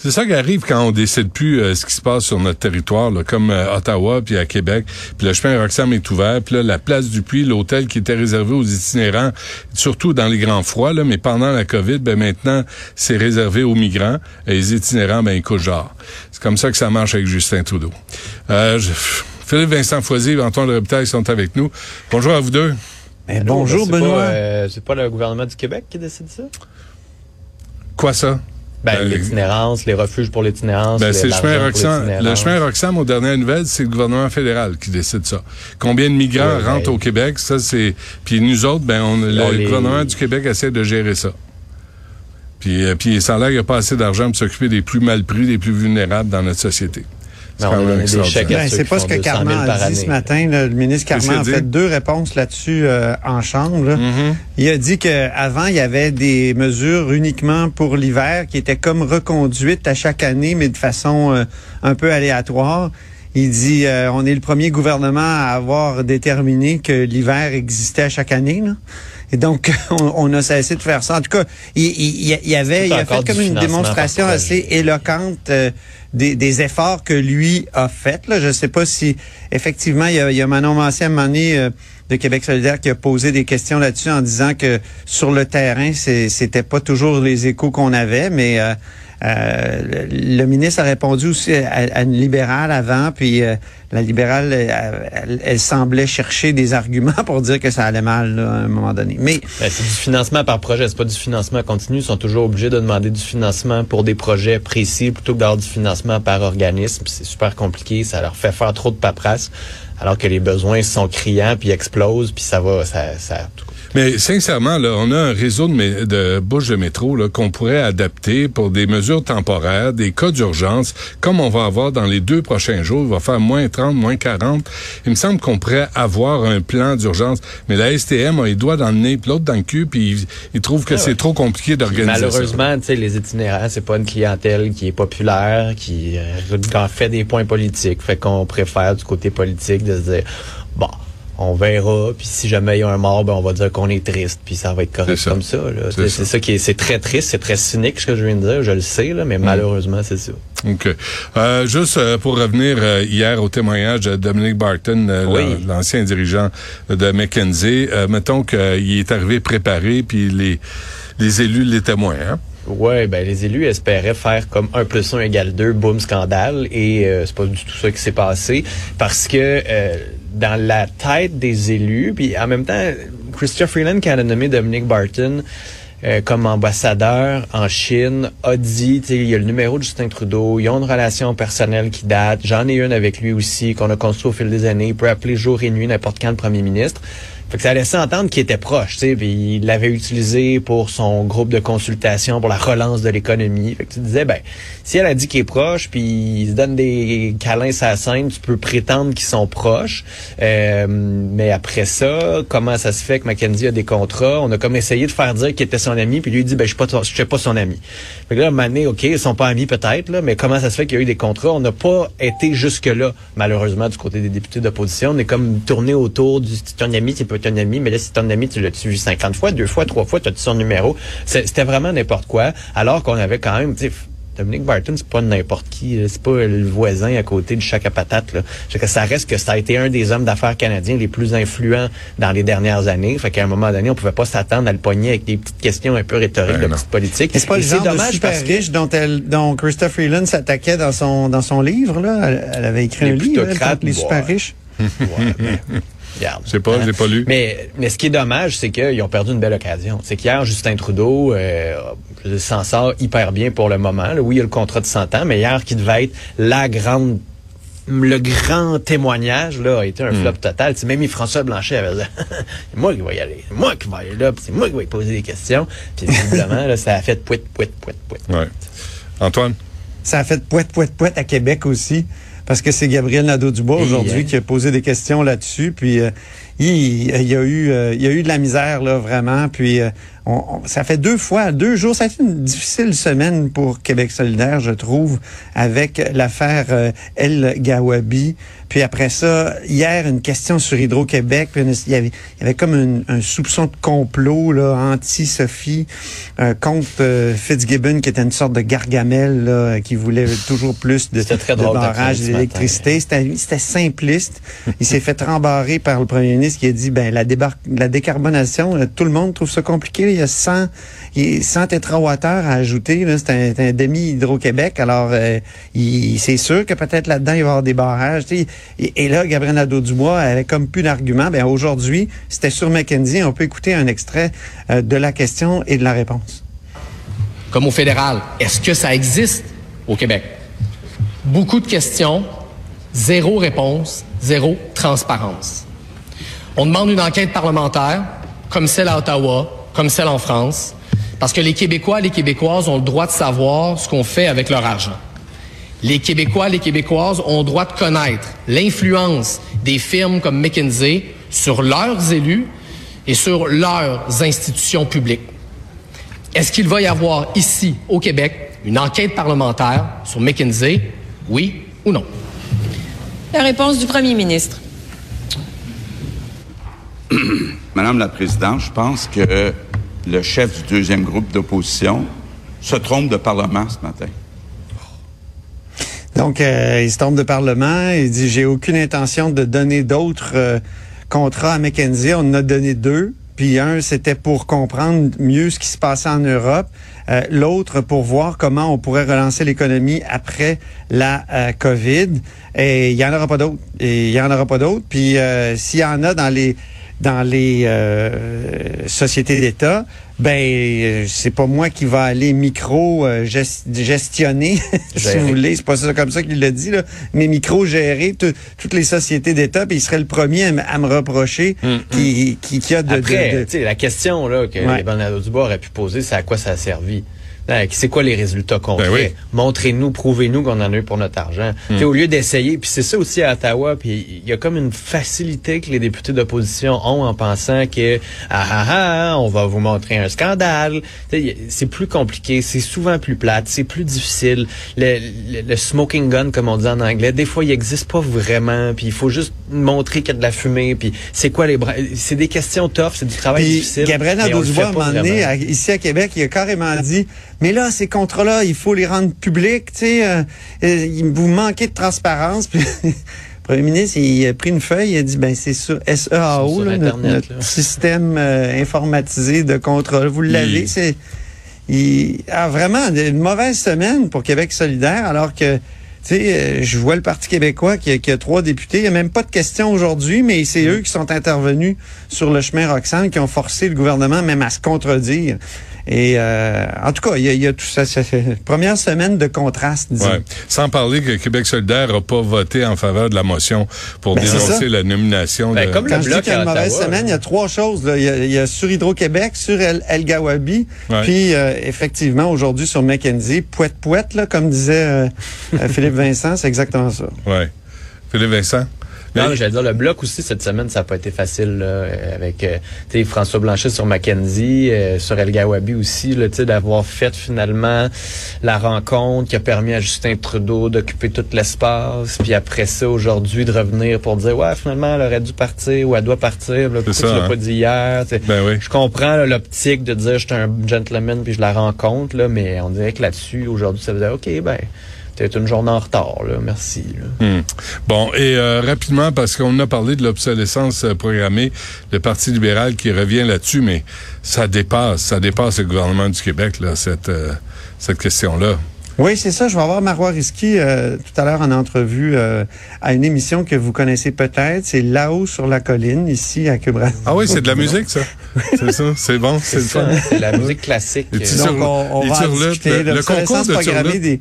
C'est ça qui arrive quand on décide plus euh, ce qui se passe sur notre territoire, là, comme euh, Ottawa puis à Québec. Puis le chemin Roxham est ouvert. Puis là, la place du Puy, l'hôtel qui était réservé aux itinérants, surtout dans les grands froids, là, mais pendant la COVID, ben maintenant, c'est réservé aux migrants. Et les itinérants, ben ils couchent genre. C'est comme ça que ça marche avec Justin Trudeau. Euh, je- Philippe Vincent Foisy et Antoine Robitaille sont avec nous. Bonjour à vous deux. Ben, Allô, bonjour, ben, c'est Benoît. pas, euh, c'est pas le gouvernement du Québec qui décide ça? Quoi ça? Ben, Euh, l'itinérance, les refuges pour l'itinérance. Ben, les- c'est le chemin Roxham. Le chemin Roxham, aux dernières nouvelles, c'est le gouvernement fédéral qui décide ça. Combien de migrants Ouais, ben- rentrent au Québec, ça c'est. Puis nous autres, ben, on, le On les- gouvernement du Québec essaie de gérer ça. Puis, euh, puis l'air qu'il n'y a pas assez d'argent pour s'occuper des plus mal pris, des plus vulnérables dans notre société. C'est Ben, Ben, pas ce que 200 000 Carman a dit ce matin. là. Le ministre Carman a fait deux réponses là-dessus euh, en chambre. là. Mhm. Il a dit qu'avant, il y avait des mesures uniquement pour l'hiver qui étaient comme reconduites à chaque année, mais de façon euh, un peu aléatoire. Il dit euh, on est le premier gouvernement à avoir déterminé que l'hiver existait à chaque année. Là. Et donc, on, on a cessé de faire ça. En tout cas, il, il- il y avait, il a fait comme une démonstration assez éloquente euh, des, des efforts que lui a faits. Là. Je ne sais pas si, effectivement, il y a, il y a Manon Massé, à un moment donné, euh, de Québec solidaire qui a posé des questions là-dessus en disant que sur le terrain, c'était pas toujours les échos qu'on avait, mais euh, euh, le, ministre a répondu aussi à, à une libérale avant, puis euh, la libérale, elle, semblait chercher des arguments pour dire que ça allait mal à un moment donné. Mais Ben, c'est du financement par projet, c'est pas du financement continu. Ils sont toujours obligés de demander du financement pour des projets précis plutôt que d'avoir du financement par organisme. C'est super compliqué, ça leur fait faire trop de paperasse, alors que les besoins sont criants puis explosent, puis ça va, ça, ça. Mais sincèrement, là, on a un réseau de, de bouches de métro qu'on pourrait adapter pour des mesures temporaires, des cas d'urgence, comme on va avoir dans les deux prochains jours. Il va faire moins 30, moins 40. Il me semble qu'on pourrait avoir un plan d'urgence. Mais la STM a les doigts dans le nez, puis l'autre dans le cul, puis il, il trouve que c'est trop compliqué d'organiser. Malheureusement, tu sais, les itinérants, c'est pas une clientèle qui est populaire, qui euh, en fait des points politiques. Fait qu'on préfère du côté politique de se dire, bon, on verra, puis si jamais il y a un mort, ben on va dire qu'on est triste, puis ça va être correct ça. comme ça. C'est ça. qui est, c'est très triste, c'est très cynique ce que je viens de dire, je le sais là, Mm. mais malheureusement c'est ça. OK. Euh, juste euh, pour revenir euh, hier au témoignage de Dominic Barton, euh, Oui. l'an- l'ancien dirigeant de McKenzie, mettons qu'il est arrivé préparé, puis les, les élus les témoins. Hein? Ouais, ben les élus espéraient faire comme 1 plus 1 égale 2, boum, scandale. Et euh, c'est pas du tout ça qui s'est passé. Parce que euh, dans la tête des élus, puis en même temps, Christopher Freeland qui a nommé Dominic Barton euh, comme ambassadeur en Chine a dit, il y a le numéro de Justin Trudeau, ils ont une relation personnelle qui date, j'en ai une avec lui aussi, qu'on a construit au fil des années, il peut appeler jour et nuit n'importe quand le premier ministre. Fait que ça laissait entendre qu'il était proche, tu sais, il l'avait utilisé pour son groupe de consultation pour la relance de l'économie. Fait que tu disais, ben, si elle a dit qu'il est proche, puis il se donne des câlins à scène, tu peux prétendre qu'ils sont proches. Euh, mais après ça, comment ça se fait que Mackenzie a des contrats? On a comme essayé de faire dire qu'il était son ami, puis lui il dit, ben, je suis pas, je suis pas son ami. Fait que là, Mané, OK, ils sont pas amis peut-être, là, mais comment ça se fait qu'il y a eu des contrats? On n'a pas été jusque-là, malheureusement, du côté des députés d'opposition. On est comme tourné autour du ton ami, c'est ami, mais là, c'est ton ami, tu l'as-tu vu 50 fois, deux fois, trois fois, tu as son numéro? C'était vraiment n'importe quoi, alors qu'on avait quand même, Dominic Barton, c'est pas n'importe qui, là. c'est pas le voisin à côté du chac à patate. Là. Fait que ça reste que ça a été un des hommes d'affaires canadiens les plus influents dans les dernières années. Fait qu'à un moment donné, on pouvait pas s'attendre à le pogner avec des petites questions un peu rhétoriques Ben de petite politique. c'est pas Et le genre de dommage super parce que riche dont, elle, dont Christopher Freeland s'attaquait dans son, dans son livre. Là. Elle, elle avait écrit Les un livre, contre les ouais. super riches. Ouais, mais, regarde. Je sais pas, je l'ai pas lu. Mais, mais ce qui est dommage, c'est qu'ils ont perdu une belle occasion. C'est qu'hier, Justin Trudeau euh, s'en sort hyper bien pour le moment. là. Oui, il y a le contrat de 100 ans, mais hier, qui devait être la grande le grand témoignage là a été un flop total. Tu sais, même François Blanchet avait dit c'est moi qui vais y aller, c'est moi qui vais aller là, c'est moi qui vais y poser des questions. Puis visiblement là, ça a fait pouet pouet pouet pouet. Ouais. Antoine? Ça a fait poète, poète, poète à Québec aussi. Parce que c'est Gabriel Nadeau-Dubois aujourd'hui euh, qui a posé des questions là-dessus. Puis euh, il, il y a eu, euh, il y a eu de la misère là vraiment. Puis euh, on- on- ça fait deux fois, deux jours. Ça a été une difficile semaine pour Québec solidaire, je trouve, avec l'affaire euh, El Gawabi. Puis après ça, hier, une question sur Hydro-Québec. Puis Il y avait, il y avait comme un, un soupçon de complot là, anti-Sophie euh, contre euh, Fitzgibbon, qui était une sorte de gargamel là, qui voulait toujours plus de, très barrages d'électricité. C'était c'était simpliste. Il s'est fait rembarrer par le premier ministre qui a dit ben la, la décarbonation, euh, tout le monde trouve ça compliqué. Il y a 100, il y a 100 térawattheures à ajouter. C'est un, demi-Hydro-Québec. Alors, euh, c'est sûr que peut-être là-dedans, il va y avoir des barrages. Et, là, Gabriel Nadeau-Dubois avait comme plus d'arguments. Ben aujourd'hui, c'était sur McKenzie. On peut écouter un extrait euh, de la question et de la réponse. comme au fédéral. Est-ce que ça existe au Québec? Beaucoup de questions, zéro réponse, zéro transparence. On demande une enquête parlementaire, comme celle à Ottawa, comme celle en France, parce que les Québécois et les Québécoises ont le droit de savoir ce qu'on fait avec leur argent. Les Québécois et les Québécoises ont le droit de connaître l'influence des firmes comme McKinsey sur leurs élus et sur leurs institutions publiques. Est-ce qu'il va y avoir ici, au Québec, une enquête parlementaire sur McKinsey? Oui ou non? La réponse du premier ministre. Madame la Présidente, je pense que le chef du deuxième groupe d'opposition se trompe de Parlement ce matin. Donc, euh, il se tombe de Parlement. Il dit, j'ai aucune intention de donner d'autres euh, contrats à McKenzie. On en a donné deux. Puis un, c'était pour comprendre mieux ce qui se passait en Europe. Euh, L'autre, pour voir comment on pourrait relancer l'économie après la COVID. Et il y en aura pas d'autres. Il y en aura pas d'autres. Puis s'il y en a dans les dans les euh, sociétés d'État, ben euh, c'est pas moi qui va aller micro euh, gest- gestionner, si vous voulez, c'est pas ça comme ça qu'il l'a dit là, mais micro gérer tout- toutes les sociétés d'État, puis il serait le premier à, me- à me reprocher qui, qui qui a de, de- Après, de- tu sais, la question là, que Ouais. Bernardo Dubois aurait pu poser, c'est à quoi ça a servi? Là, C'est quoi les résultats concrets? Ben oui. Montrez-nous, prouvez-nous qu'on en a eu pour notre argent. Sais, Au lieu d'essayer, puis c'est ça aussi à Ottawa, puis il y a comme une facilité que les députés d'opposition ont en pensant que ah ah ah, on va vous montrer un scandale. C'est plus compliqué, c'est souvent plus plate, c'est plus difficile. Le, le- le smoking gun, comme on dit en anglais, des fois il existe pas vraiment, puis il faut juste montrer qu'il y a de la fumée, puis c'est quoi les bras... C'est des questions tough, c'est du travail Puis difficile. Gabriel Nadeau-Dubois, à un moment donné, à- ici à Québec, il a carrément dit, mais là, ces contrats-là, il faut les rendre publics, tu sais, euh, euh, il- vous manquez de transparence. Le premier ministre, il a pris une feuille, il a dit, ben c'est sur SEAO, là, notre, Internet, notre là. système euh, informatisé de contrôle. Vous l'avez, Il- c'est... Il a vraiment une mauvaise semaine pour Québec solidaire, alors que, tu sais, euh, je vois le Parti québécois qui a, qui a trois députés. Il n'y a même pas de question aujourd'hui, mais c'est eux qui sont intervenus sur le chemin Roxane, qui ont forcé le gouvernement même à se contredire. Et euh, en tout cas, il y a, il y a tout ça. première semaine de contraste, disons. Ouais. Sans parler que Québec solidaire n'a pas voté en faveur de la motion pour Ben, dénoncer la nomination Ben, de... comme le Quand je dis qu'il y a une mauvaise Ottawa, semaine, il y a trois choses. là. Il, y a, il y a sur Hydro-Québec, sur El, El Gawabi, Ouais. puis euh, effectivement aujourd'hui sur McKenzie. Là, comme disait euh, Philippe Vincent, c'est exactement ça. Ouais. Philippe Vincent? Non, j'allais dire, le bloc aussi, cette semaine, ça n'a pas été facile, là, avec, euh, François Blanchet sur Mackenzie, euh, sur El Gawabi aussi, d'avoir fait finalement la rencontre qui a permis à Justin Trudeau d'occuper tout l'espace, puis après ça, aujourd'hui, de revenir pour dire, ouais, finalement, elle aurait dû partir ou elle doit partir, là, pourquoi ça, tu l'as hein. pas dit hier. Ben oui. Je comprends là, l'optique de dire, je suis un gentleman, puis je la rencontre, là, mais on dirait que là-dessus, aujourd'hui, ça veut dire, OK, ben, t'es une journée en retard, là, merci, là. Hmm. Bon, et euh, rapidement, parce qu'on a parlé de l'obsolescence euh, programmée, le Parti libéral qui revient là-dessus, mais ça dépasse, ça dépasse le gouvernement du Québec, là, cette, euh, cette question-là. Oui, c'est ça. Je vais avoir Marois Risky euh, tout à l'heure en entrevue euh, à une émission que vous connaissez peut-être. C'est Là-haut sur la colline, ici à Radio. Ah oui, c'est de la musique, ça? c'est ça? C'est bon? C'est le ça, fun? c'est la musique classique. Donc, on, va discuter. le- le L'obsolescence concours de programmée turlutes. des,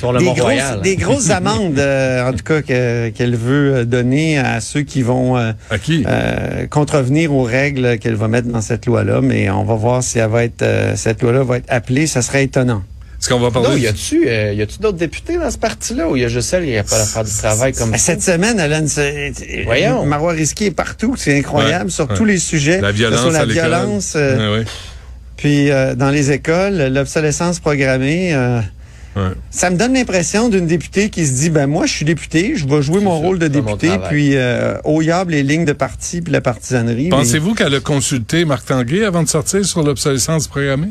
sur le des, grosses, des grosses amendes, euh, en tout cas, que- qu'elle veut euh, donner à ceux qui vont euh, À qui? euh, contrevenir aux règles qu'elle va mettre dans cette loi-là. Mais on va voir si elle va être, euh, cette loi-là va être appelée. Ça serait étonnant. Est-ce qu'on va Non, parler? y a-tu euh, y a-tu d'autres députés dans ce parti-là ou y a juste elle qui a pas à faire du travail comme ça? Cette semaine, Voyons. Marois Risky est partout. C'est incroyable Ouais, sur ouais. tous les sujets. la violence Sur la à violence. euh, Ouais, ouais. Puis euh, dans les écoles, l'obsolescence programmée, euh, Ouais. ça me donne l'impression d'une députée qui se dit, ben moi je suis député, je vais jouer mon rôle de député, puis euh, au yable les lignes de parti puis la partisanerie. mais- Pensez-vous qu'elle a consulté Marc Tanguay avant de sortir sur l'obsolescence programmée?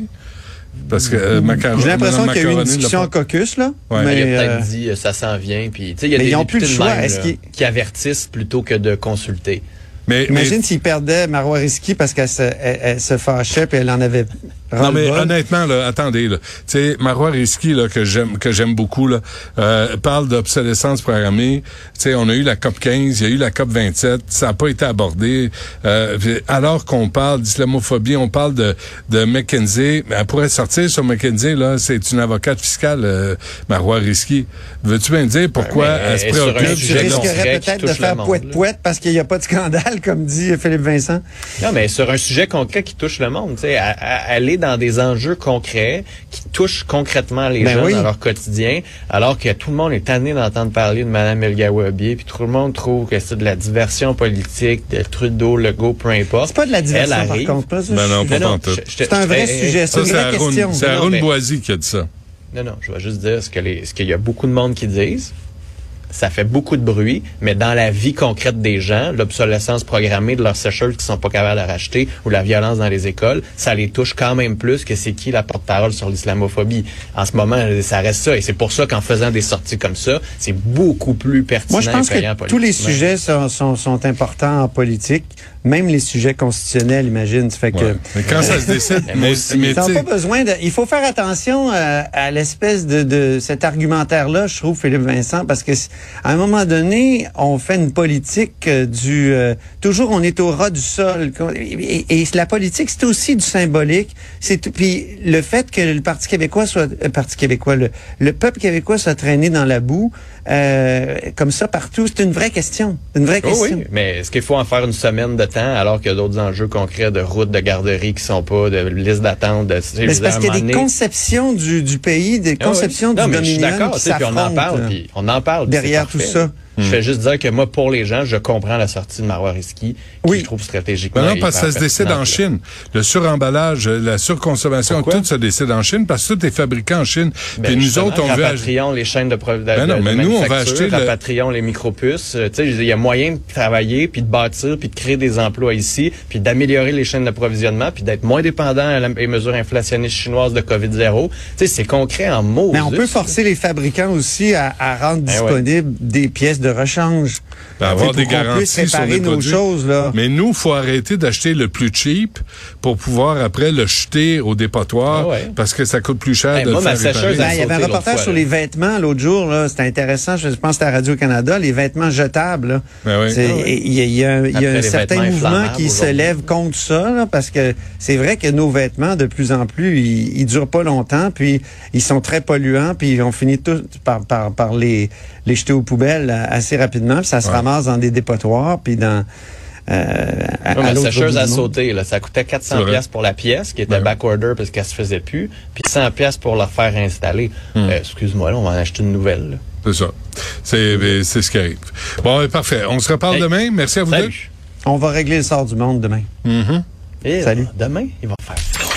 Parce que euh, J'ai l'impression qu'il y a eu une discussion en caucus, là. Ouais. mais, il a peut-être euh, dit ça s'en vient. Puis, tu sais, il y a Mais des ils ont plus le de choix. même, là, qu'ils- qui avertissent plutôt que de consulter. Mais, mais- Imagine s'il perdait Marois Risky parce qu'elle se, elle, elle se fâchait puis elle en avait Non mais honnêtement là, attendez là, tu sais Marois Risky là que j'aime que j'aime beaucoup là, euh, parle d'obsolescence programmée. Tu sais on a eu la COP 15, il y a eu la COP 27, ça n'a pas été abordé. Euh, alors qu'on parle d'islamophobie, on parle de de McKenzie, mais elle pourrait sortir sur McKenzie là, c'est une avocate fiscale euh, Marois Risky. Veux-tu bien me dire pourquoi mais elle se préoccupe Tu risquerais peut-être de faire monde, poète-poète parce qu'il n'y a pas de scandale, comme dit Philippe Vincent. Non, mais sur un sujet concret qui touche le monde, tu sais, aller dans des enjeux concrets qui touchent concrètement les Ben gens oui. dans leur quotidien, alors que tout le monde est tanné d'entendre parler de Mme El Gawabi, puis tout le monde trouve que c'est de la diversion politique, de Trudeau, Legault, peu importe. C'est pas de la diversion, Elle par arrive. contre. là, ça, Ben non, pas Non, te- C'est un vrai sujet, c'est Ça une vraie question. c'est Arun Boisy qui a dit ça. Non, non, je vais juste dire ce qu'il y a beaucoup de monde qui disent. Ça fait beaucoup de bruit, mais dans la vie concrète des gens, l'obsolescence programmée de leurs sécheuses qui sont pas capables de racheter ou la violence dans les écoles, ça les touche quand même plus que c'est qui la porte-parole sur l'islamophobie. En ce moment, ça reste ça. Et c'est pour ça qu'en faisant des sorties comme ça, c'est beaucoup plus pertinent Moi, je pense et que tous les sujets sont, sont, sont importants en politique, même les sujets constitutionnels, imagine. Ça fait que Ouais. Mais quand ça se décide, Mais mais, mais pas besoin de. Il faut faire attention euh, à l'espèce de, de cet argumentaire-là, je trouve, Philippe Vincent, parce que à un moment donné, on fait une politique euh, du euh, toujours on est au ras du sol. Et, et la politique, c'est aussi du symbolique. C'est puis le fait que le Parti québécois soit euh, Parti québécois, le, le peuple québécois soit traîné dans la boue euh, comme ça partout, c'est une vraie question. Une vraie Oh question. oui, mais est-ce qu'il faut en faire une semaine de temps alors qu'il y a d'autres enjeux concrets de routes, de garderies qui sont pas, de liste d'attente, de... Mais c'est parce qu'il y a des conceptions du, du pays, des Ah oui. conceptions Non, du mais je suis d'accord, qui puis on en parle, puis on en parle. Derrière tout ça. Je fais juste dire que moi, pour les gens, je comprends la sortie de Marois Risky, qui Oui. je trouve stratégiquement. Ben non, parce que ça se décide en. Chine. Le suremballage, la surconsommation, Pourquoi? tout se décide en Chine parce que tout est fabriqué en Chine. Ben, Puis nous autres, on veut... rapatrions les chaînes de, de, Ben non, de- mais de nous, on va acheter le- rapatrions les micropuces. Euh, Tu sais, il y a moyen de travailler, puis de bâtir, puis de créer des emplois ici, puis d'améliorer les chaînes d'approvisionnement, puis d'être moins dépendant à la- aux mesures inflationnistes chinoises de COVID-0. Tu sais, c'est concret en mots. Mais on peut forcer les fabricants aussi à, à rendre Ben disponibles des pièces de rechange. Ben, avoir des sais, pour qu'on garanties puisse sur les nos produits. choses, là. Mais nous, faut arrêter d'acheter le plus cheap pour pouvoir après le jeter au dépotoir Ah ouais. parce que ça coûte plus cher de moi, le faire. Ben, il y avait un reportage fois, sur les vêtements l'autre jour, là. C'était intéressant. Je pense que c'était à Radio-Canada, les vêtements jetables. Ben oui. Ah Il y a, il y a un- y a certain mouvement qui se lève contre ça, là, parce que c'est vrai que nos vêtements, de plus en plus, ils, ils durent pas longtemps, puis ils sont très polluants, puis on finit tous par, par, par les, les jeter aux poubelles euh, assez rapidement, puis ça se Ouais. ramasse dans des dépotoirs, puis dans... Euh, à, Non, à mais sécheuse sauté. Là. Ça coûtait C'est 400 vrai. pièces pour la pièce, qui était Ouais. backorder parce qu'elle se faisait plus, puis 100 pièces pour la faire installer. Hmm. Euh, Excuse-moi, là, on va en acheter une nouvelle. là. C'est ça. C'est c'est ce qui arrive. Bon, ben, parfait. On se reparle Hey. demain. Merci à vous deux. Salut. On va régler le sort du monde demain. Mhm. Et, Salut. Demain, il va faire